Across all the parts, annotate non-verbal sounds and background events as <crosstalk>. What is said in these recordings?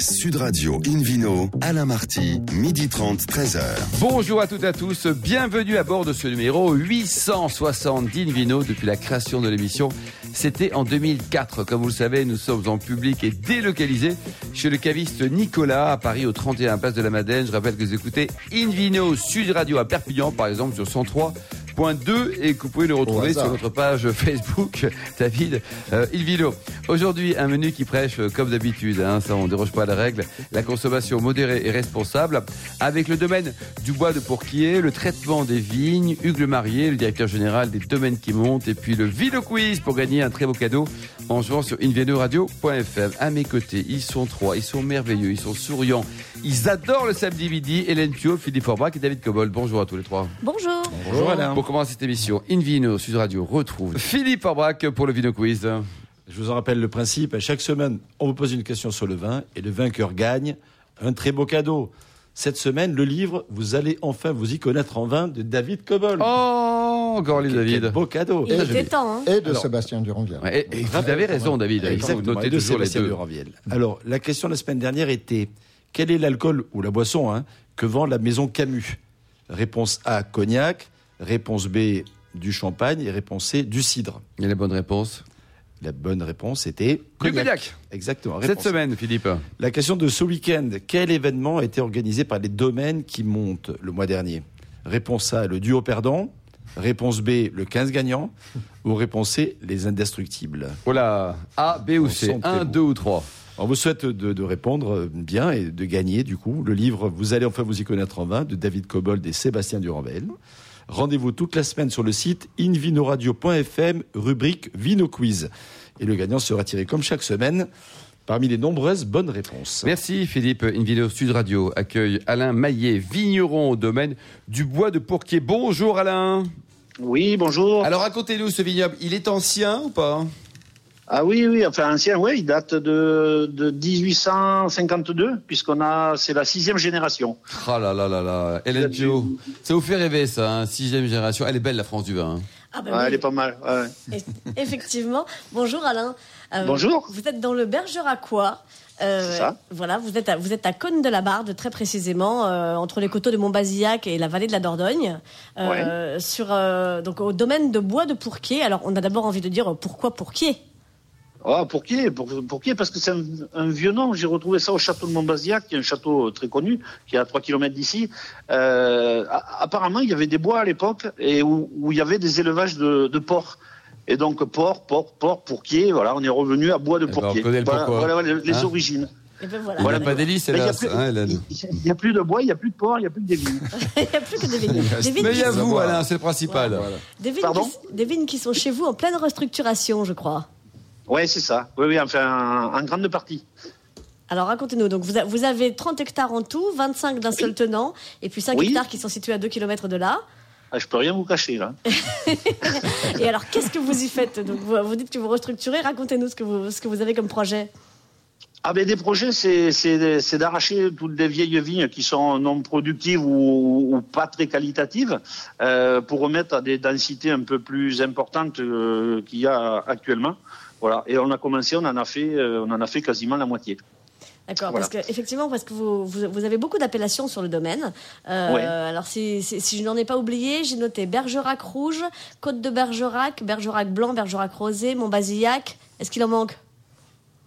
Sud Radio Invino, Alain Marty, midi 30, 13h. Bonjour à toutes et à tous, bienvenue à bord de ce numéro 860 d'Invino depuis la création de l'émission. C'était en 2004. Comme vous le savez, nous sommes en public et délocalisés chez le caviste Nicolas à Paris au 31 Place de la Madeleine. Je rappelle que vous écoutez Invino Sud Radio à Perpignan par exemple sur 103 2 et que vous pouvez le retrouver sur notre page Facebook, <laughs> David euh, Ilvilo. Aujourd'hui, un menu qui prêche, euh, comme d'habitude, hein, ça on ne déroge pas à la règle, la consommation modérée et responsable, avec le domaine du bois de Pourquier, le traitement des vignes, Hugues Le Marié, le directeur général des domaines qui montent, et puis le Vilo Quiz pour gagner un très beau cadeau en jouant sur invenoradio.fm. À mes côtés, ils sont trois, ils sont merveilleux, ils sont souriants, ils adorent le samedi midi. Hélène Pio, Philippe Forbach et David Cobol. Bonjour à tous les trois. Bonjour. Bonjour Alain commence cette émission, Invino Sud Radio retrouve Philippe Arbrac pour le Vino Quiz. Je vous en rappelle le principe. À chaque semaine, on vous pose une question sur le vin et le vainqueur gagne un très beau cadeau. Cette semaine, le livre, vous allez enfin vous y connaître en vin de David Cobol. Oh, encore les David. beau cadeau. Il était temps. Hein. Et de Sébastien Duranviel. et, vous avez raison, David. Exactement. Et de Sébastien Duranviel. Alors, la question de la semaine dernière était quel est l'alcool ou la boisson hein, que vend la maison Camus? Réponse A, cognac. Réponse B, du champagne. Et réponse C, du cidre. Et la bonne réponse? La bonne réponse était cognac. Exactement. Cette semaine, Philippe. La question de ce week-end. Quel événement a été organisé par les domaines qui montent le mois dernier? Réponse A, le duo perdant. Réponse B, le 15 gagnant. Ou réponse C, les indestructibles. Voilà. A, B ou C 1, 2 ou 3 on vous souhaite de, répondre bien et de gagner, du coup, le livre Vous allez enfin vous y connaître en vin de David Cobold et Sébastien Duranvel. Rendez-vous toute la semaine sur le site invinoradio.fm, rubrique Vino Quiz. Et le gagnant sera tiré comme chaque semaine parmi les nombreuses bonnes réponses. Merci Philippe. Invino Sud Radio accueille Alain Maillet, vigneron au domaine du bois de Pourquier. Bonjour Alain. Oui, bonjour. Alors racontez-nous ce vignoble, il est ancien ou pas? Ah oui, oui, enfin ancien, oui, il date de, de 1852, puisqu'on a, c'est la sixième génération. Ah là là là là, Hélène Pio, ça vous fait rêver ça, hein, sixième génération. Elle est belle la France du vin. Hein. Ah ben Elle est pas mal. Ouais. Effectivement. Bonjour Alain. Euh, Bonjour. Vous êtes dans le Bergeracois. Euh, ça. Voilà, vous êtes à, vous êtes à Cône de la Barde, très précisément, euh, entre les coteaux de Montbazillac et la vallée de la Dordogne, euh, sur donc au domaine de bois de Pourquier. Alors, on a d'abord envie de dire pourquoi Pourquier? Ah, pour qui? Pour, pour qui? Parce que c'est un, vieux nom. J'ai retrouvé ça au château de Montbazillac, qui est un château très connu, qui est à 3 km d'ici. Euh, apparemment, il y avait des bois à l'époque et où, où, il y avait des élevages de, de porcs. Et donc, porc, porc, porc, pourquier, voilà, on est revenu à bois de eh ben, pourquier. voilà, voilà, les, hein origines. Et ben voilà. voilà pas d'hélice, hélas. Il n'y a, plus de bois, il n'y a plus de porc, il n'y <laughs> a plus que des vignes. il n'y a plus que des vignes. Mais il y a vous, Alain, c'est le principal. Des, vignes qui, des vignes qui sont chez vous en pleine restructuration, je crois. Oui, c'est ça. Oui, oui, enfin, en, grande partie. Alors racontez-nous, donc vous, avez 30 hectares en tout, 25 d'un seul tenant, et puis 5 hectares qui sont situés à 2 km de là. Ah, je peux rien vous cacher là. <laughs> et alors qu'est-ce que vous y faites? Donc, vous, dites que vous restructurez, racontez-nous ce que vous, ce que vous avez comme projet. Ah ben des projets, c'est d'arracher toutes les vieilles vignes qui sont non productives ou, pas très qualitatives euh, pour remettre à des densités un peu plus importantes euh, qu'il y a actuellement. Voilà. Et on a commencé, on en a fait, euh, on en a fait quasiment la moitié. D'accord, parce que effectivement, parce que vous, vous, avez beaucoup d'appellations sur le domaine. Euh, Alors si, si, je n'en ai pas oublié, j'ai noté Bergerac rouge, Côte de Bergerac, Bergerac blanc, Bergerac rosé, Montbazillac. Est-ce qu'il en manque?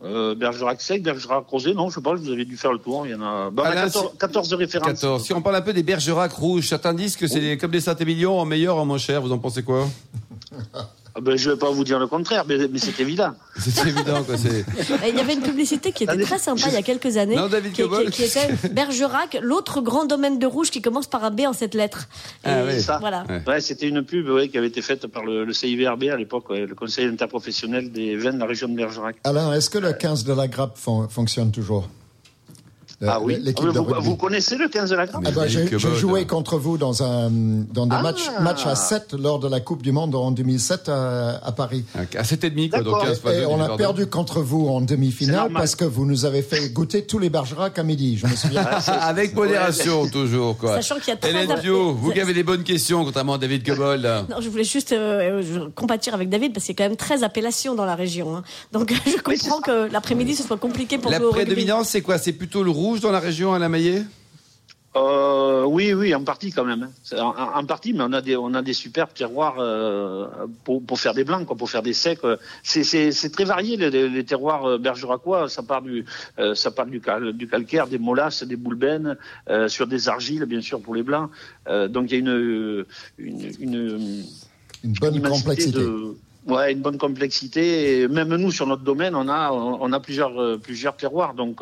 Euh, Bergerac sec, Bergerac rosé, non, je sais pas, vous avez dû faire le tour. Il y en a, bah, 14, 14, références. 14. Si on parle un peu des Bergerac rouges, certains disent que c'est comme des Saint-Émilion en meilleur, en moins cher. Vous en pensez quoi? <laughs> ah ben, je ne vais pas vous dire le contraire, mais, c'est évident. <laughs> C'est évident, quoi. Il y avait une publicité qui était très sympa il y a quelques années. Non, David qui, qui, était <laughs> Bergerac, l'autre grand domaine de rouge qui commence par un B en cette lettre. Ah, oui. ça. Voilà. Ouais. c'était une pub qui avait été faite par le, CIVRB à l'époque, le Conseil interprofessionnel des vins de la région de Bergerac. Alain, est-ce que le 15 de la grappe fonctionne toujours? Ah oui l'équipe ah, vous, vous, connaissez le 15 de la Grande ah bah, J'ai joué contre vous dans, un, dans des ah. matchs, matchs à 7 lors de la Coupe du Monde en 2007 à, à Paris. À 7,5 quoi, donc 15 Et on a perdu contre vous en demi-finale parce que vous nous avez fait goûter tous les Bergerac à midi, je me souviens. <laughs> Avec modération, toujours. Quoi. Sachant qu'il y a très Hélène Pio, vous qui avez des bonnes questions, contrairement à David Cobol. <laughs> Non, je voulais juste euh, compatir avec David parce qu'il y a quand même 13 appellations dans la région. Hein. Donc <laughs> je comprends que l'après-midi ce soit compliqué pour la vous. La prédominance, c'est quoi? C'est plutôt le rouge dans la région, à la Maillet euh, oui, oui, en partie quand même. En, partie, mais on a des, on a des superbes terroirs euh, pour, pour faire des blancs, quoi, pour faire des secs. C'est très varié les, terroirs euh, bergeracois. Ça part du, euh, ça part du, cal, du calcaire, des molasses, des boulbènes, euh, sur des argiles, bien sûr, pour les blancs. donc il y a une, une, une, une bonne complexité. De, Ouais, une bonne complexité. Et même nous, sur notre domaine, on a, on a plusieurs, plusieurs terroirs. Donc,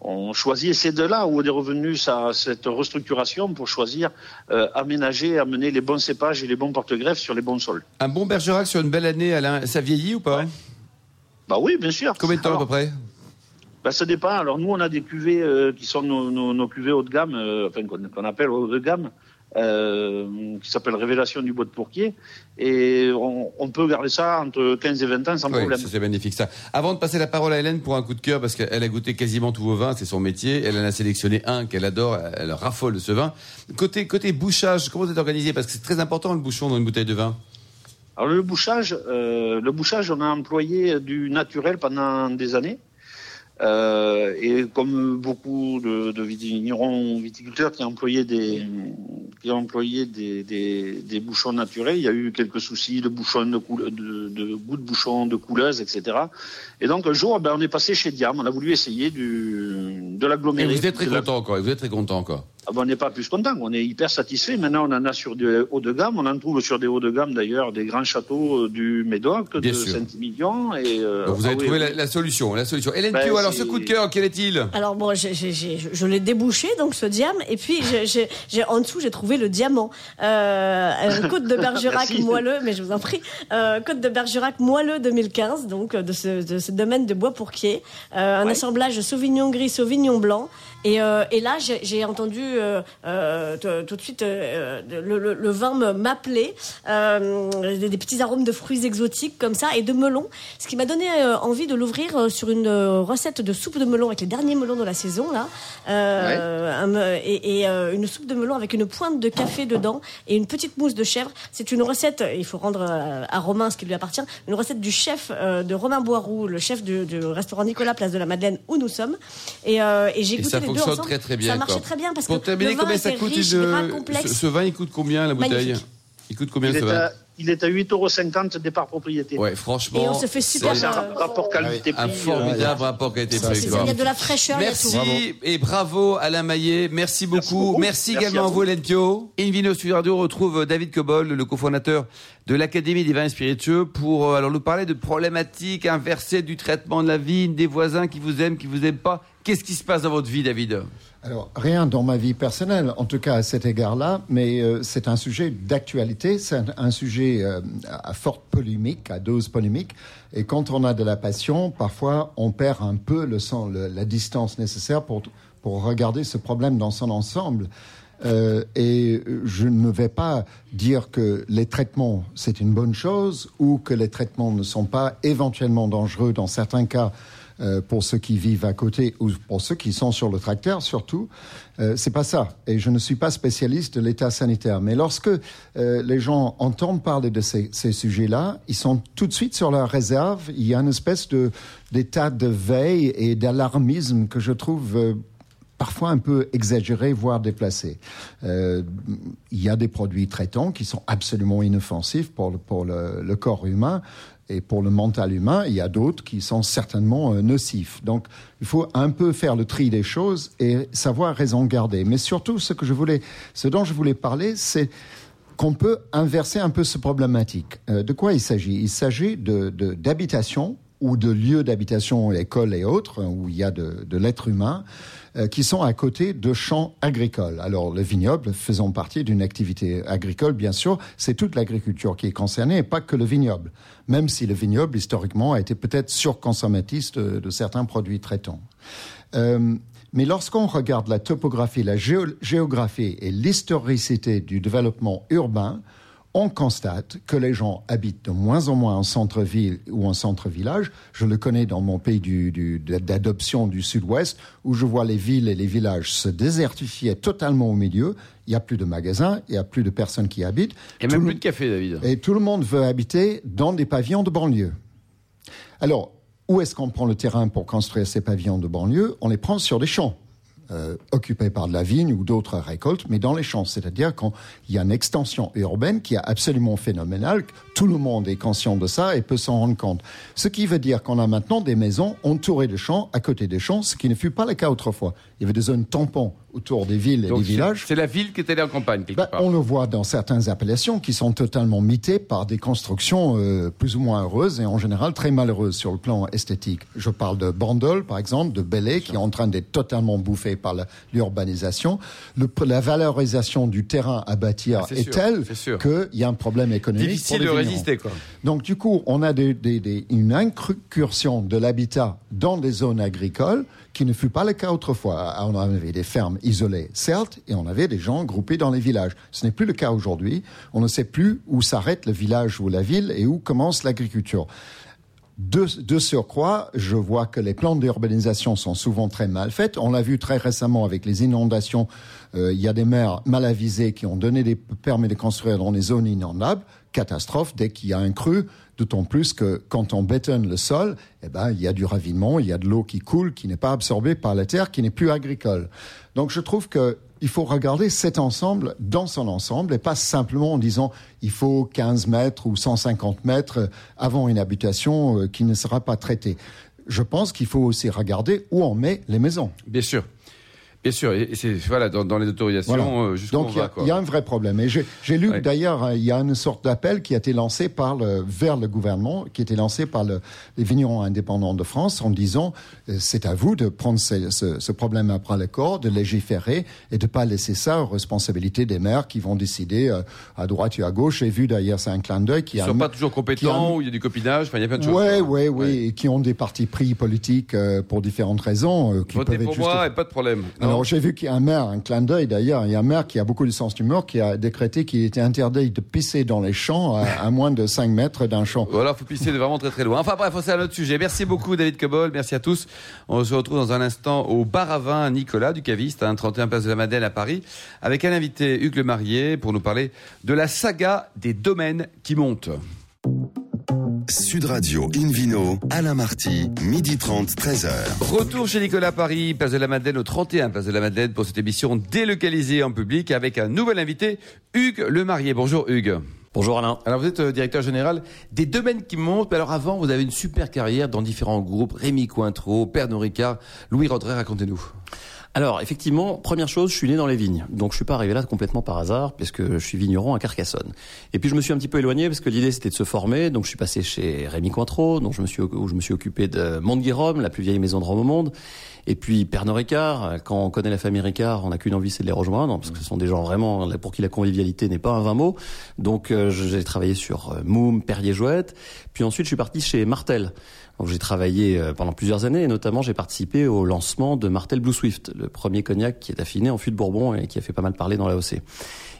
on choisit, et c'est de là où est revenu cette restructuration pour choisir, euh, aménager, amener les bons cépages et les bons porte-greffes sur les bons sols. Un bon bergerac sur une belle année, Alain, ça vieillit ou pas? Bah oui, bien sûr. Combien de temps à peu près? bah, ça dépend. Alors nous, on a des cuvées euh, qui sont nos, nos, cuvées haut de gamme, euh, enfin qu'on appelle haut de gamme, euh, qui s'appelle Révélation du bois de pourquier. Et on, peut garder ça entre 15 et 20 ans sans oui, problème. C'est magnifique ça. Avant de passer la parole à Hélène pour un coup de cœur, parce qu'elle a goûté quasiment tous vos vins, c'est son métier. Elle en a sélectionné un qu'elle adore, elle raffole de ce vin. Côté, côté bouchage, comment vous êtes organisé? Parce que c'est très important le bouchon dans une bouteille de vin. Alors le bouchage, euh, le bouchage, on a employé du naturel pendant des années. Euh, et comme beaucoup de, de vignerons viticulteurs qui employaient des qui employaient des, des, des, bouchons naturels, il y a eu quelques soucis de bouchons de, de, de goût de bouchons, de couleuse, etc. Et donc un jour, ben, on est passé chez Diam, on a voulu essayer du de l'agglomérer. Et vous êtes très content encore. Vous êtes très content encore. Ah ben, on n'est pas plus content, on est hyper satisfait. Maintenant, on en a sur des hauts de gamme. On en trouve sur des hauts de gamme d'ailleurs, des grands châteaux euh, du Médoc, de Saint-Emilion. Et euh, vous avez ah trouvé la, solution, la solution. Hélène ben, Pio, alors ce coup de cœur, quel est-il? Alors bon, j je l'ai débouché donc ce diam, et puis j'ai en dessous j'ai trouvé le diamant. Euh, Côte de <laughs> Bergerac moelleux, mais je vous en prie, euh, Côte de Bergerac moelleux 2015, donc de ce, de ce domaine de bois pourquier, euh, un assemblage Sauvignon gris, Sauvignon blanc. Et, euh, et là, j'ai entendu euh, euh, tout de suite le, le, le, vin m'appeler, des, des, petits arômes de fruits exotiques comme ça et de melon, ce qui m'a donné envie de l'ouvrir sur une recette de soupe de melon avec les derniers melons de la saison là, et, et une soupe de melon avec une pointe de café dedans et une petite mousse de chèvre. C'est une recette, il faut rendre à Romain ce qui lui appartient, une recette du chef de Romain Boiroux, le chef du, du, restaurant Nicolas Place de la Madeleine où nous sommes. Et, et j'ai goûté les fonctionne très très bien. Ça marchait très bien parce Pour que terminer, le vin combien ça coûte riche, une... complexe. Ce, ce, vin, il coûte combien la bouteille Magnifique. Il coûte combien il ce vin à, Il est à 8,50 euros départ propriété. Ouais, franchement. Et on se fait super. C'est un rapport qualité-prix. Un formidable rapport qualité-prix. Il y a de la fraîcheur. Merci et bravo Alain Maillet. Merci beaucoup. Merci, beaucoup. Merci, Merci également à vous, Hélène Pio. Invino Studio Radio retrouve David Cobol, le cofondateur de l'Académie des vins spiritueux, pour alors nous parler de problématiques inversées du traitement de la vigne, des voisins qui vous aiment, qui vous aiment pas. Qu'est-ce qui se passe dans votre vie, David alors, rien dans ma vie personnelle, en tout cas à cet égard-là, mais euh, c'est un sujet d'actualité, c'est un, sujet euh, à forte polémique, à dose polémique, et quand on a de la passion, parfois on perd un peu le, la distance nécessaire pour, pour regarder ce problème dans son ensemble. Euh, et je ne vais pas dire que les traitements, c'est une bonne chose, ou que les traitements ne sont pas éventuellement dangereux dans certains cas euh, pour ceux qui vivent à côté ou pour ceux qui sont sur le tracteur surtout. Euh, c'est pas ça. Et je ne suis pas spécialiste de l'état sanitaire. Mais lorsque euh, les gens entendent parler de ces, ces sujets-là, ils sont tout de suite sur la réserve. Il y a une espèce de d'état de veille et d'alarmisme que je trouve euh, parfois un peu exagéré, voire déplacé. Euh, il y a des produits traitants qui sont absolument inoffensifs pour le, pour le, le corps humain et pour le mental humain. Il y a d'autres qui sont certainement euh, nocifs. Donc, il faut un peu faire le tri des choses et savoir raison garder. Mais surtout, ce que je voulais, ce dont je voulais parler, c'est qu'on peut inverser un peu ce problématique. Euh, de quoi il s'agit? Il s'agit de, d'habitation ou de lieux d'habitation, écoles et autres, où il y a de, de l'être humain, euh, qui sont à côté de champs agricoles. Alors, le vignoble faisant partie d'une activité agricole, bien sûr, c'est toute l'agriculture qui est concernée et pas que le vignoble, même si le vignoble, historiquement, a été peut-être surconsommatiste de, de certains produits traitants. Euh, Mais lorsqu'on regarde la topographie, la géographie et l'historicité du développement urbain, on constate que les gens habitent de moins en moins en centre-ville ou en centre-village. Je le connais dans mon pays d'adoption du, sud-ouest, où je vois les villes et les villages se désertifier totalement au milieu. Il n'y a plus de magasins, il n'y a plus de personnes qui habitent. Et même plus de café, David. Et tout le monde veut habiter dans des pavillons de banlieue. Alors, où est-ce qu'on prend le terrain pour construire ces pavillons de banlieue? On les prend sur des champs. Euh, par de la vigne ou d'autres récoltes, mais dans les champs. C'est-à-dire qu'il y a une extension urbaine qui est absolument phénoménale. Tout le monde est conscient de ça et peut s'en rendre compte. Ce qui veut dire qu'on a maintenant des maisons entourées de champs, à côté des champs, ce qui ne fut pas le cas autrefois. Il y avait des zones tampons autour des villes et des villages. C'est la ville qui était en campagne, quelque ben, On le voit dans certaines appellations qui sont totalement mitées par des constructions euh, plus ou moins heureuses et en général très malheureuses sur le plan esthétique. Je parle de Bandol, par exemple, de Belley, qui est en train d'être totalement bouffé par l'urbanisation. La valorisation du terrain à bâtir ah, est, telle qu'il y a un problème économique. Difficile de résister, quoi. Donc, du coup, on a une incursion de l'habitat dans des zones agricoles qui ne fut pas le cas autrefois. On avait des fermes isolées, certes, et on avait des gens groupés dans les villages. Ce n'est plus le cas aujourd'hui. On ne sait plus où s'arrête le village ou la ville et où commence l'agriculture. De, surcroît, je vois que les plans d'urbanisation sont souvent très mal faits. On l'a vu très récemment avec les inondations. Euh, il y a des maires mal avisés qui ont donné des permis de construire dans les zones inondables. Catastrophe dès qu'il y a un cru. D'autant plus que quand on bétonne le sol, eh ben, il y a du ravinement, il y a de l'eau qui coule, qui n'est pas absorbée par la terre, qui n'est plus agricole. Donc je trouve qu'il faut regarder cet ensemble dans son ensemble et pas simplement en disant il faut 15 mètres ou 150 mètres avant une habitation euh, qui ne sera pas traitée. Je pense qu'il faut aussi regarder où on met les maisons. Bien sûr. Bien sûr, et c'est voilà dans, les autorisations euh, Donc il y, a un vrai problème. Et j'ai lu d'ailleurs hein, il y a une sorte d'appel qui a été lancé par le, vers le gouvernement, qui a été lancé par le, les vignerons indépendants de France en disant euh, c'est à vous de prendre ce, ce, problème après le corps, de légiférer et de pas laisser ça aux responsabilités des maires qui vont décider euh, à droite et à gauche. J'ai vu d'ailleurs c'est un clin d'œil qui Ils ne sont pas toujours compétents, ou il y a du copinage, enfin il y a plein de choses. Oui, oui, oui, et qui ont des partis pris politiques pour différentes raisons. qui Votez pour moi et pas de problème. Alors j'ai vu qu'il y a un maire, un clin d'œil d'ailleurs, il y a un maire qui a beaucoup de sens d'humour qui a décrété qu'il était interdit de pisser dans les champs à, moins de 5 mètres d'un champ. Voilà, faut pisser de vraiment très très loin. Enfin bref, c'est un autre sujet. Merci beaucoup David Cobol, merci à tous. On se retrouve dans un instant au bar à vin Nicolas du caviste, à 31 place de la Madeleine à Paris, avec un invité Hugues Le Marié pour nous parler de la saga des domaines qui montent. Sud Radio Invino, Alain Marty, midi 30, 13h. Retour chez Nicolas Paris, place de la Madeleine au 31, place de la Madeleine pour cette émission délocalisée en public avec un nouvel invité, Hugues Le Marié. Bonjour Hugues. Bonjour Alain. Alors vous êtes euh, directeur général des domaines qui montent. Mais alors avant, vous avez une super carrière dans différents groupes. Rémi Cointreau, Pernod Ricard, Louis Rodré, racontez-nous. Alors effectivement, première chose, je suis né dans les vignes, donc je suis pas arrivé là complètement par hasard, puisque je suis vigneron à Carcassonne. Et puis je me suis un petit peu éloigné parce que l'idée c'était de se former, donc je suis passé chez Rémi Cointreau, donc je me suis où je me suis occupé de Monte-Guirome, la plus vieille maison de Rome au monde. Et puis Pernod Ricard, quand on connaît la famille Ricard, on n'a qu'une envie, c'est de les rejoindre, parce que ce sont des gens vraiment pour qui la convivialité n'est pas un vain mot. Donc euh, j'ai travaillé sur euh, Moum, Perrier Jouette. Puis ensuite je suis parti chez Martel j'ai travaillé euh, pendant plusieurs années et notamment j'ai participé au lancement de Martel Blue Swift, le premier cognac qui est affiné en fût de Bourbon et qui a fait pas mal parler dans la l'AOC.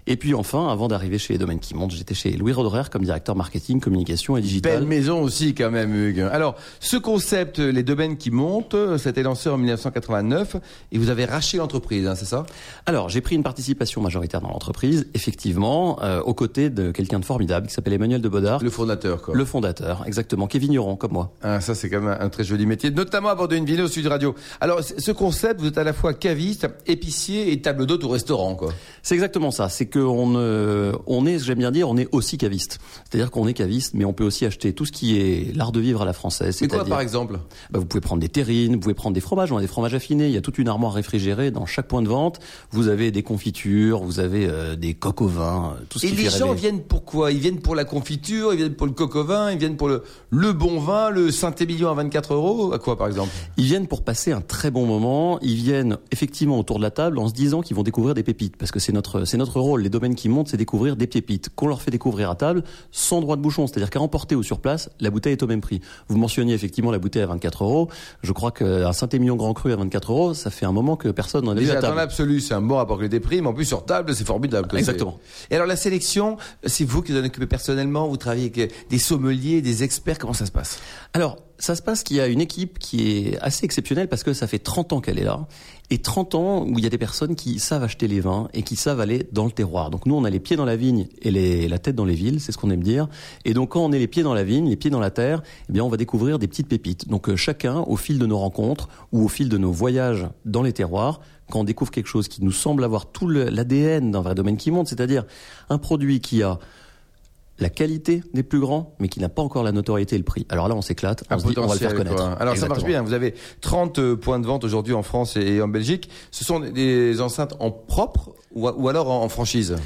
Et puis enfin, avant d'arriver chez les domaines qui montent, j'étais chez Louis Roderer comme directeur marketing, communication et digital. Belle maison aussi quand même, Hugues. Alors, ce concept, les domaines qui montent, ça a été lancé en 1989 et vous avez racheté l'entreprise, hein, c'est ça? Alors, j'ai pris une participation majoritaire dans l'entreprise, effectivement, euh, aux côtés de quelqu'un de formidable qui s'appelle Emmanuel de Bodard. Le fondateur, quoi. Le fondateur, exactement, qui est vigneron comme moi. Ah, ça c'est quand même un, très joli métier, notamment à bord d'une vidéo au Sud Radio. Alors, ce concept, vous êtes à la fois caviste, épicier et table d'hôte au restaurant, quoi. C'est exactement ça. C'est qu'on euh, on est, j'aime bien dire, on est aussi caviste. C'est-à-dire qu'on est caviste, mais on peut aussi acheter tout ce qui est l'art de vivre à la française. C'est quoi, par exemple bah, Vous pouvez prendre des terrines, vous pouvez prendre des fromages, on a des fromages affinés. Il y a toute une armoire réfrigérée dans chaque point de vente. Vous avez des confitures, vous avez euh, des coques au vin, euh, tout ce Et les gens viennent pour quoi? Ils viennent pour la confiture, ils viennent pour le coq au vin, ils viennent pour le, le bon vin, le saint tes millions à 24 euros? À quoi, par exemple? Ils viennent pour passer un très bon moment. Ils viennent effectivement autour de la table en se disant qu'ils vont découvrir des pépites, parce que c'est notre c'est notre rôle. Les domaines qui montent, c'est découvrir des pépites qu'on leur fait découvrir à table sans droit de bouchon, c'est-à-dire qu'à emporter ou sur place, la bouteille est au même prix. Vous mentionniez effectivement la bouteille à 24 euros. Je crois qu'un Saint-Émilion Grand Cru à 24 euros, ça fait un moment que personne n'en a vu à table. Dans l'absolu, c'est un bon rapport des prix, mais en plus sur table, c'est formidable. Exactement. Et alors la sélection, c'est vous qui vous en occupez personnellement? Vous travaillez avec des sommeliers, des experts? Comment ça se passe? Alors, ça se passe qu'il y a une équipe qui est assez exceptionnelle parce que ça fait 30 ans qu'elle est là. Et 30 ans où il y a des personnes qui savent acheter les vins et qui savent aller dans le terroir. Donc nous, on a les pieds dans la vigne et la tête dans les villes, c'est ce qu'on aime dire. Et donc quand on est les pieds dans la vigne, les pieds dans la terre, eh bien on va découvrir des petites pépites. Donc euh, chacun, au fil de nos rencontres ou au fil de nos voyages dans les terroirs, quand on découvre quelque chose qui nous semble avoir tout l'ADN d'un vrai domaine qui monte, c'est-à-dire un produit qui a la qualité des plus grands, mais qui n'a pas encore la notoriété et le prix. Alors là, on s'éclate, on se dit, on va le faire connaître. Alors ça marche bien, vous avez 30 euh, points de vente aujourd'hui en France et en Belgique. Ce sont des enceintes en propre ou alors en franchise?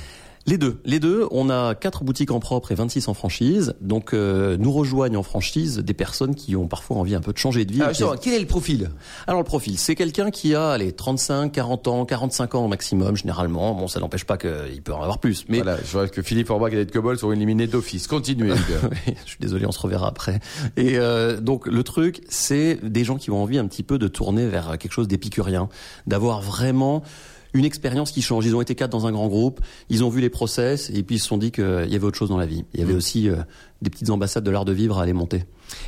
Les deux, les deux. On a quatre boutiques en propre et 26 en franchise. Donc euh, nous rejoignent en franchise des personnes qui ont parfois envie un peu de changer de vie. Alors, quel est le profil? Alors le profil, c'est quelqu'un qui a les 35, 40 ans, 45 ans au maximum généralement. Bon, ça n'empêche pas qu'il peut en avoir plus. Mais voilà, je vois que Philippe Orbach et Ed Cobol sont éliminés d'office. Continuez. <laughs> je suis désolé, on se reverra après. Et euh, donc le truc, c'est des gens qui ont envie un petit peu de tourner vers quelque chose d'épicurien, d'avoir vraiment une expérience qui change. Ils ont été quatre dans un grand groupe, ils ont vu les process et puis ils se sont dit qu'il y avait autre chose dans la vie. Il y avait mmh. aussi euh, des petites ambassades de l'art de vivre à aller monter.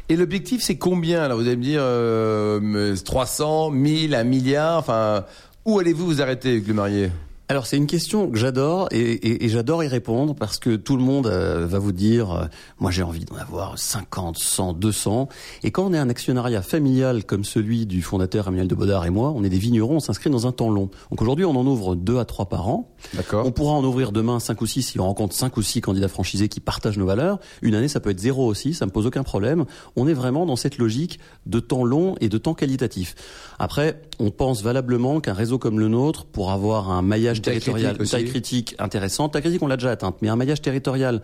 Et l'objectif, c'est combien? Alors vous allez me dire euh, 300, 1000, 1 milliard. Enfin, où allez-vous vous arrêter, le marié alors c'est une question que j'adore et, j'adore y répondre parce que tout le monde euh, va vous dire euh, moi j'ai envie d'en avoir 50, 100, 200 et quand on est un actionnariat familial comme celui du fondateur Emmanuel de Baudard et moi, on est des vignerons, on s'inscrit dans un temps long. Donc aujourd'hui on en ouvre 2 à 3 par an. D'accord. On pourra en ouvrir demain 5 ou 6 si on rencontre 5 ou 6 candidats franchisés qui partagent nos valeurs. Une année ça peut être zéro aussi, ça me pose aucun problème. On est vraiment dans cette logique de temps long et de temps qualitatif. Après, on pense valablement qu'un réseau comme le nôtre pour avoir un maillage territorial, une taille critique intéressante. Taille critique, on l'a déjà atteinte, mais un maillage territorial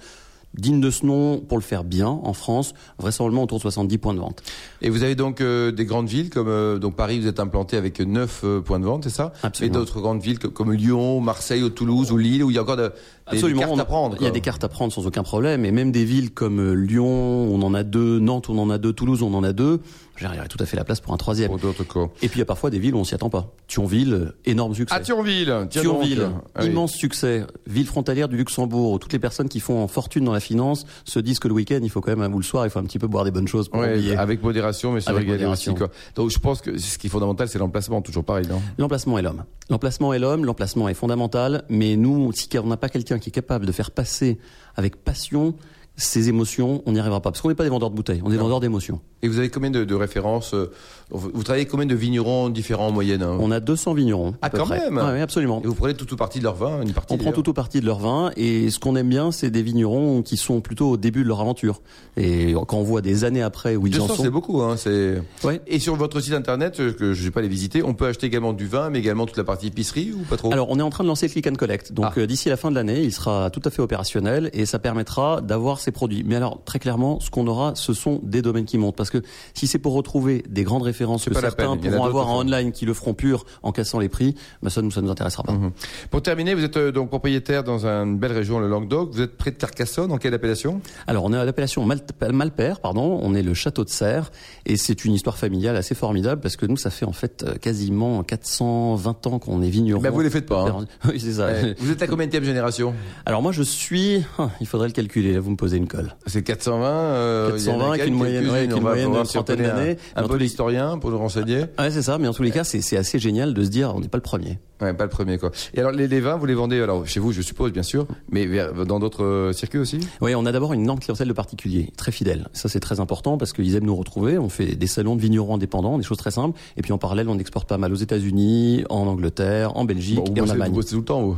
digne de ce nom pour le faire bien en France, vraisemblablement autour de 70 points de vente. Et vous avez donc euh, des grandes villes comme euh, donc Paris, vous êtes implanté avec 9 euh, points de vente, c'est ça? Absolument. Et d'autres grandes villes comme, Lyon, Marseille, ou Toulouse ou Lille où il y a encore de, des, cartes à prendre. Il y a des cartes à prendre sans aucun problème et même des villes comme Lyon, on en a deux, Nantes, on en a deux, Toulouse, on en a deux. Il y a tout à fait la place pour un troisième. Pour d'autres cas. Et puis il y a parfois des villes où on s'y attend pas. Thionville, énorme succès. Ah Thionville, Thionville, ah immense succès. Ville frontalière du Luxembourg où toutes les personnes qui font fortune dans la finance se disent que le week-end il faut quand même, ou le soir, il faut un petit peu boire des bonnes choses pour ouais, Avec modération, mais c'est régaler aussi. Quoi. Donc je pense que ce qui est fondamental, c'est l'emplacement, toujours pareil, non? L'emplacement est l'homme. L'emplacement est l'homme, l'emplacement est fondamental, mais nous, si on n'a pas quelqu'un qui est capable de faire passer avec passion ces émotions, on n'y arrivera pas. Parce qu'on n'est pas des vendeurs de bouteilles, on est des vendeurs d'émotions. Et vous avez combien de, de références euh, Vous travaillez combien de vignerons différents en moyenne hein? On a 200 vignerons. Ah, quand même Oui, absolument. Et vous prenez tout ou partie de leur vin une partie On prend tout ou partie de leur vin. Et ce qu'on aime bien, c'est des vignerons qui sont plutôt au début de leur aventure. Et quand on voit des années après où ils 200, en sont. c'est beaucoup. Hein, c'est... Ouais. Et sur votre site internet, euh, que je vais pas les visiter, on peut acheter également du vin, mais également toute la partie épicerie ou pas trop? Alors, on est en train de lancer Click and Collect. Donc, ah. euh, d'ici la fin de l'année, il sera tout à fait opérationnel et ça permettra d'avoir ces produits. Mais alors, très clairement, ce qu'on aura, ce sont des domaines qui montent. Parce que si c'est pour retrouver des grandes références que certains pourront avoir en online qui le feront pur en cassant les prix, ben ça nous ça nous intéressera pas. Mhm. Pour terminer, vous êtes euh, donc propriétaire dans une belle région, le Languedoc. Vous êtes près de Carcassonne. En quelle appellation? Alors on est à l'appellation Malpère, pardon. On est le château de Serre et c'est une histoire familiale assez formidable parce que nous ça fait en fait euh, quasiment 420 ans qu'on est vigneron. Ben vous les faites pas. Hein. <laughs> oui c'est ça. Vous êtes à combien de <laughs> génération? Alors moi je suis, ah, il faudrait le calculer. vous me posez une colle. C'est 420. 420 avec une moyenne, ouais, une moyenne de trentaine d'années. Un, peu l'historien pour le renseigner. Ouais, c'est ça. Mais en tous les cas, c'est assez génial de se dire, on n'est pas le premier. Ouais, pas le premier quoi. Et alors les, les, vins, vous les vendez alors chez vous, je suppose bien sûr, mais dans d'autres euh, circuits aussi? Oui, on a d'abord une énorme clientèle de particuliers, très fidèles. Ça c'est très important parce qu'ils aiment nous retrouver. On fait des salons de vignerons indépendants, des choses très simples. Et puis en parallèle, on exporte pas mal aux États-Unis, en Angleterre, en Belgique et en Allemagne. Vous bossez tout le temps vous?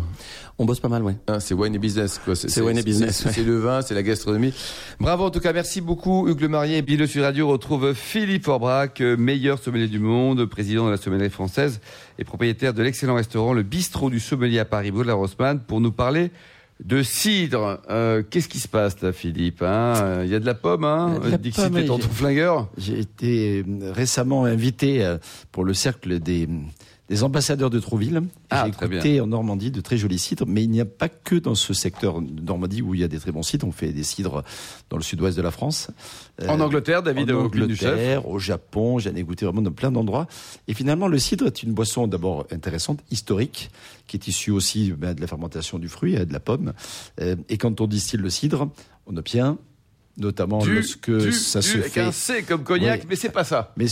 On bosse pas mal, ouais. Ah, c'est wine et business, quoi. C'est wine et business. C'est le vin, c'est la gastronomie. Bravo, en tout cas, merci beaucoup, Hugues Le Marié. Et puis, le Sud Radio retrouve Philippe Orbrac, meilleur sommelier du monde, président de la sommellerie française et propriétaire de l'excellent restaurant Le Bistrot du Sommelier à Paris, Baudelaire Rossmann, pour nous parler de cidre. Euh, qu'est-ce qui se passe là, Philippe hein? Il y a de la pomme, hein? Dixit est ton flingueur. J'ai été récemment invité pour le cercle des des ambassadeurs de Trouville. Ah, J'ai écouté en Normandie de très jolis cidres, mais il n'y a pas que dans ce secteur de Normandie où il y a des très bons cidres. On fait des cidres dans le sud-ouest de la France. En Angleterre, David, en Angleterre, au Japon, j'en ai goûté vraiment dans plein d'endroits. Et finalement, le cidre est une boisson d'abord intéressante, historique, qui est issue aussi ben, de la fermentation du fruit, de la pomme. Euh, et quand on distille le cidre, on obtient notamment lorsque ça se fait. un C comme cognac, mais c'est pas ça. Mais,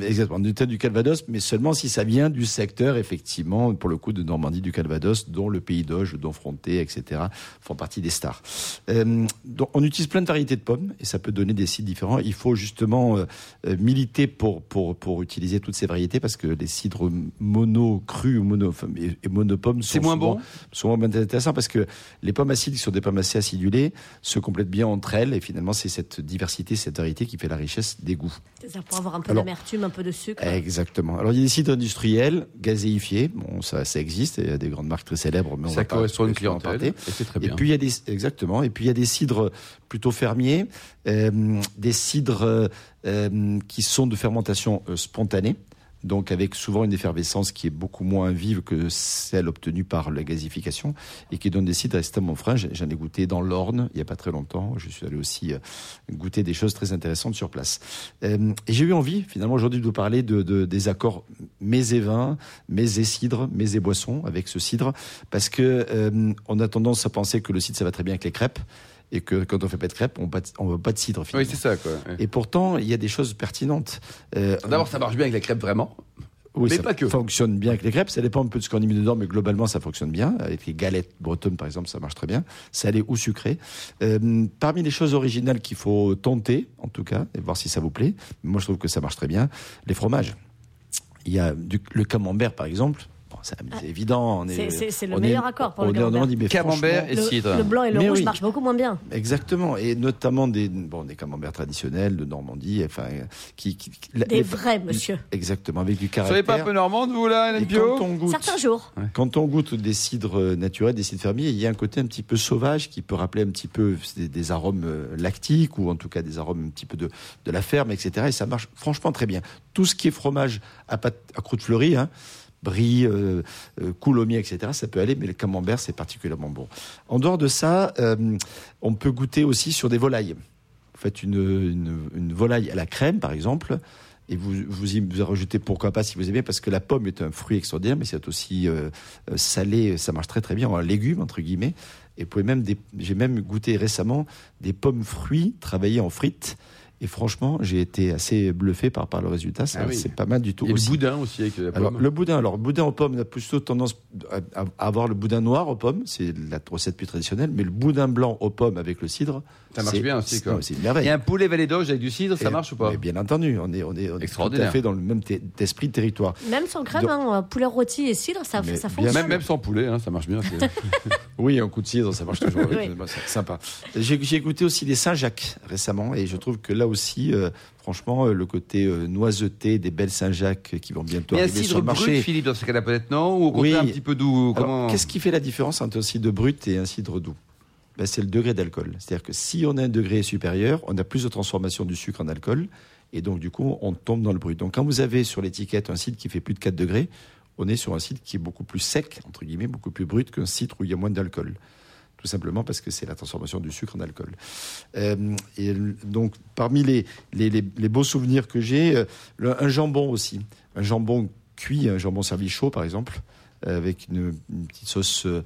exactement, du du Calvados, mais seulement si ça vient du secteur, effectivement, pour le coup de Normandie du Calvados, dont le Pays d'Auge, dont Fronté, etc., font partie des stars. Euh, donc, on utilise plein de variétés de pommes et ça peut donner des cidres différents. Il faut justement euh, euh, militer pour, pour, pour utiliser toutes ces variétés parce que les cidres mono crus ou mono, et, monopommes sont, moins bon? sont moins intéressants parce que les pommes acides, qui sont des pommes assez acidulées, se complètent bien entre elles et finalement c'est cette diversité, cette variété qui fait la richesse des goûts. C'est ça, pour avoir un peu d'amertume, un peu de sucre. Exactement. Alors, il y a des sites industriels, gazéifiés. Bon, ça, ça existe. Il y a des grandes marques très célèbres, mais on ça va correspond à une clientèle. Et c'est très bien. Et puis, il y a des, exactement. Et puis, il y a des cidres plutôt fermiers, euh, des cidres euh, qui sont de fermentation euh, spontanée donc avec souvent une effervescence qui est beaucoup moins vive que celle obtenue par la gazification et qui donne des cidres extrêmement frais. J'en ai goûté dans l'Orne il n'y a pas très longtemps. Je suis allé aussi euh, goûter des choses très intéressantes sur place. Euh, et j'ai eu envie finalement aujourd'hui de vous parler de, des accords mets et vins, mets et cidre, mets et boissons avec ce cidre parce que euh, on a tendance à penser que le cidre ça va très bien avec les crêpes et que quand on fait pas de crêpes, on ne veut pas de cidre. Oui, c'est ça. Quoi. Et pourtant, il y a des choses pertinentes. Euh, D'abord, ça marche bien avec la crêpe vraiment. Oui, mais ça pas que. fonctionne bien avec les crêpes. Ça dépend un peu de ce qu'on y met dedans, mais globalement, ça fonctionne bien. Avec les galettes bretonnes, par exemple, ça marche très bien. Salé ou sucré. Euh, parmi les choses originales qu'il faut tenter, en tout cas, et voir si ça vous plaît, moi je trouve que ça marche très bien, les fromages. Il y a du, le camembert, par exemple c'est évident. C'est le meilleur accord pour le camembert. camembert et cidre. Le, blanc et le rouge marchent beaucoup moins bien. Exactement, et notamment des, bon, des camemberts traditionnels de Normandie, enfin, qui, des vrais, monsieur. Exactement, avec du caractère. Vous savez pas un peu normande, vous là, bio Certains jours. Quand on goûte des cidres naturels, des cidres fermiers, il y a un côté un petit peu sauvage qui peut rappeler un petit peu des, arômes euh, lactiques ou en tout cas des arômes un petit peu de, de la ferme, etc. Et ça marche franchement très bien. Tout ce qui est fromage à, pâte, à croûte fleurie, hein, brie, euh, euh, coulommiers, etc. Ça peut aller, mais le camembert, c'est particulièrement bon. En dehors de ça, euh, on peut goûter aussi sur des volailles. Vous faites une, volaille à la crème, par exemple, et vous, vous y vous rajoutez pourquoi pas si vous aimez, parce que la pomme est un fruit extraordinaire, mais c'est aussi salé, ça marche très très bien, en légumes, entre guillemets. Et pouvez même, j'ai même goûté récemment des pommes fruits travaillées en frites et franchement, j'ai été assez bluffé par, par le résultat. Ah c'est pas mal du tout. Et le boudin aussi avec la pomme. Alors, le boudin, alors boudin aux pommes, on a plutôt tendance à, avoir le boudin noir aux pommes, c'est la recette plus traditionnelle, mais le boudin blanc aux pommes avec le cidre, ça marche bien aussi. Quoi. C'est une merveille. Et un poulet Vallée d'Auge avec du cidre, ça marche ou pas Bien entendu, on est, on est, tout à fait dans le même esprit de territoire. Même sans crème, hein, poulet rôti et cidre, ça, ça fonctionne. Même, même sans poulet, hein, ça marche bien. <laughs> oui, un coup de cidre, ça marche toujours. <laughs> C'est sympa. J'ai écouté aussi des Saint-Jacques récemment, et je trouve que là aussi, euh, franchement, euh, le côté euh, noiseté des belles Saint-Jacques qui vont bientôt arriver sur le marché. brut, Philippe, dans ce cas-là peut-être non Ou au contraire un petit peu doux Qu'est-ce qui fait la différence entre un cidre brut et un cidre doux? Ben, c'est le degré d'alcool. C'est-à-dire que si on a un degré supérieur, on a plus de transformation du sucre en alcool, et donc du coup, on tombe dans le brut. Donc quand vous avez sur l'étiquette un cidre qui fait plus de 4 degrés, on est sur un cidre qui est beaucoup plus sec, entre guillemets, beaucoup plus brut qu'un cidre où il y a moins d'alcool tout simplement parce que c'est la transformation du sucre en alcool. Euh, et donc, parmi les, les, les, beaux souvenirs que j'ai, euh, un jambon aussi. Un jambon cuit, un jambon servi chaud, par exemple avec une, petite sauce euh,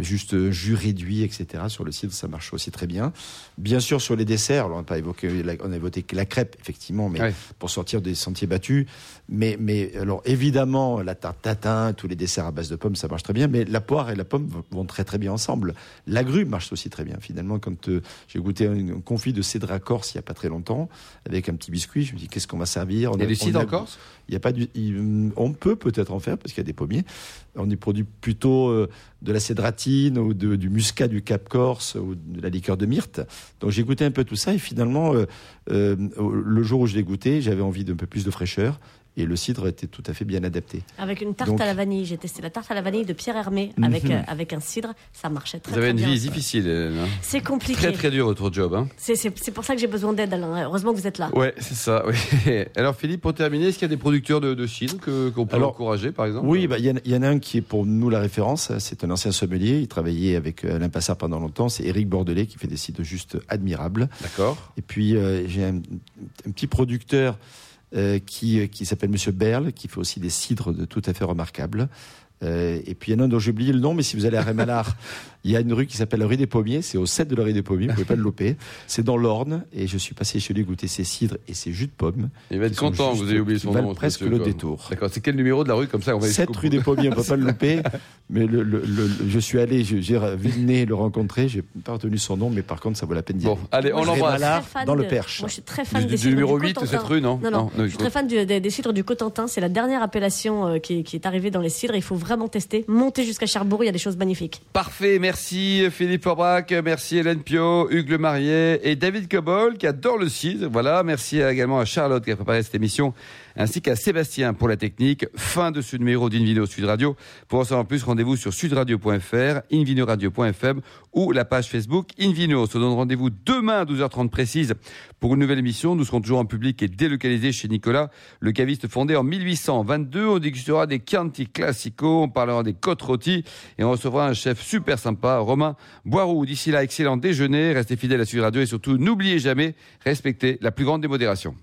juste jus réduit, etc. Sur le cidre, ça marche aussi très bien. Bien sûr, sur les desserts, on n'a pas évoqué, on a évoqué la crêpe, effectivement, mais pour sortir des sentiers battus. Mais, mais alors évidemment, la tarte tatin, tous les desserts à base de pommes, ça marche très bien. Mais la poire et la pomme vont très très bien ensemble. La grue marche aussi très bien. Finalement, quand euh, j'ai goûté un, confit de cédra corse il y a pas très longtemps, avec un petit biscuit, je me dis qu'est-ce qu'on va servir? Il y a du cidre en Corse? Il y a pas du, on peut peut-être en faire parce qu'il y a des pommiers. On y produit plutôt euh, de la cédratine ou du muscat du Cap Corse ou de la liqueur de myrte. Donc j'ai goûté un peu tout ça et finalement, euh, le jour où je l'ai goûté, j'avais envie d'un peu plus de fraîcheur et le cidre était tout à fait bien adapté. Avec une tarte à la vanille, j'ai testé la tarte à la vanille de Pierre Hermé mhm. avec, euh, avec un cidre, ça marchait très, Vous avez une vie difficile. Hein. C'est compliqué. Très très dur votre job. Hein. C'est pour ça que j'ai besoin d'aide, Alain. Heureusement que vous êtes là. Ouais, c'est ça. <laughs> Alors Philippe, pour terminer, est-ce qu'il y a des producteurs de, cidre qu'on peut encourager, par exemple? Oui, bah, il y, en a un qui est pour nous la référence. C'est un ancien sommelier. Il travaillait avec euh, Alain Passard pendant longtemps. C'est Éric Bordelais qui fait des cidres juste admirables. D'accord. Et puis euh, j'ai un, un, petit producteur euh, qui, qui s'appelle Monsieur Berle, qui fait aussi des cidres de tout à fait remarquables. Euh, et puis il y en a un dont j'ai oublié le nom, mais si vous allez à Rémalard, <laughs> il y a une rue qui s'appelle la rue des Pommiers. C'est au 7 de la rue des Pommiers, vous pouvez pas le louper. C'est dans l'Orne, et je suis passé chez lui goûter ses cidres et ses jus de pommes. Il va être content, vous avez oublié son nom. presque le détour. D'accord, c'est quel numéro de la rue comme ça on va 7 rue des Pommiers, on peut pas le louper. <laughs> Mais le, le, je suis allé, j'ai vu le rencontrer, j'ai pas retenu son nom, mais par contre ça vaut la peine d'y Bon, allez, on l'embrasse. dans le Perche. Moi je suis très fan du, des numéro 8 de cette rue, non Non, non, je suis très fan des cidres du Cotentin. C'est la dernière appellation euh, qui est arrivée dans les cidres. Il faut vraiment tester monter jusqu'à Cherbourg, il y a des choses magnifiques. Parfait, merci Philippe Forbrac, merci Hélène Pio, Hugues Le Marié et David Cobol qui adore le cidre. Voilà, merci également à Charlotte qui a préparé cette émission ainsi qu'à Sébastien pour la technique. Fin de ce numéro d'Invino Sud Radio. Pour en savoir plus, rendez-vous sur sudradio.fr, invinoradio.fm ou la page Facebook Invino. On se donne rendez-vous demain à 12h30 précise pour une nouvelle émission. Nous serons toujours en public et délocalisés chez Nicolas, le caviste fondé en 1822. On dégustera des Chianti Classico, on parlera des côtes rôties et on recevra un chef super sympa, Romain Boiroux. D'ici là, excellent déjeuner, restez fidèles à Sud Radio et surtout n'oubliez jamais, respectez la plus grande démodération.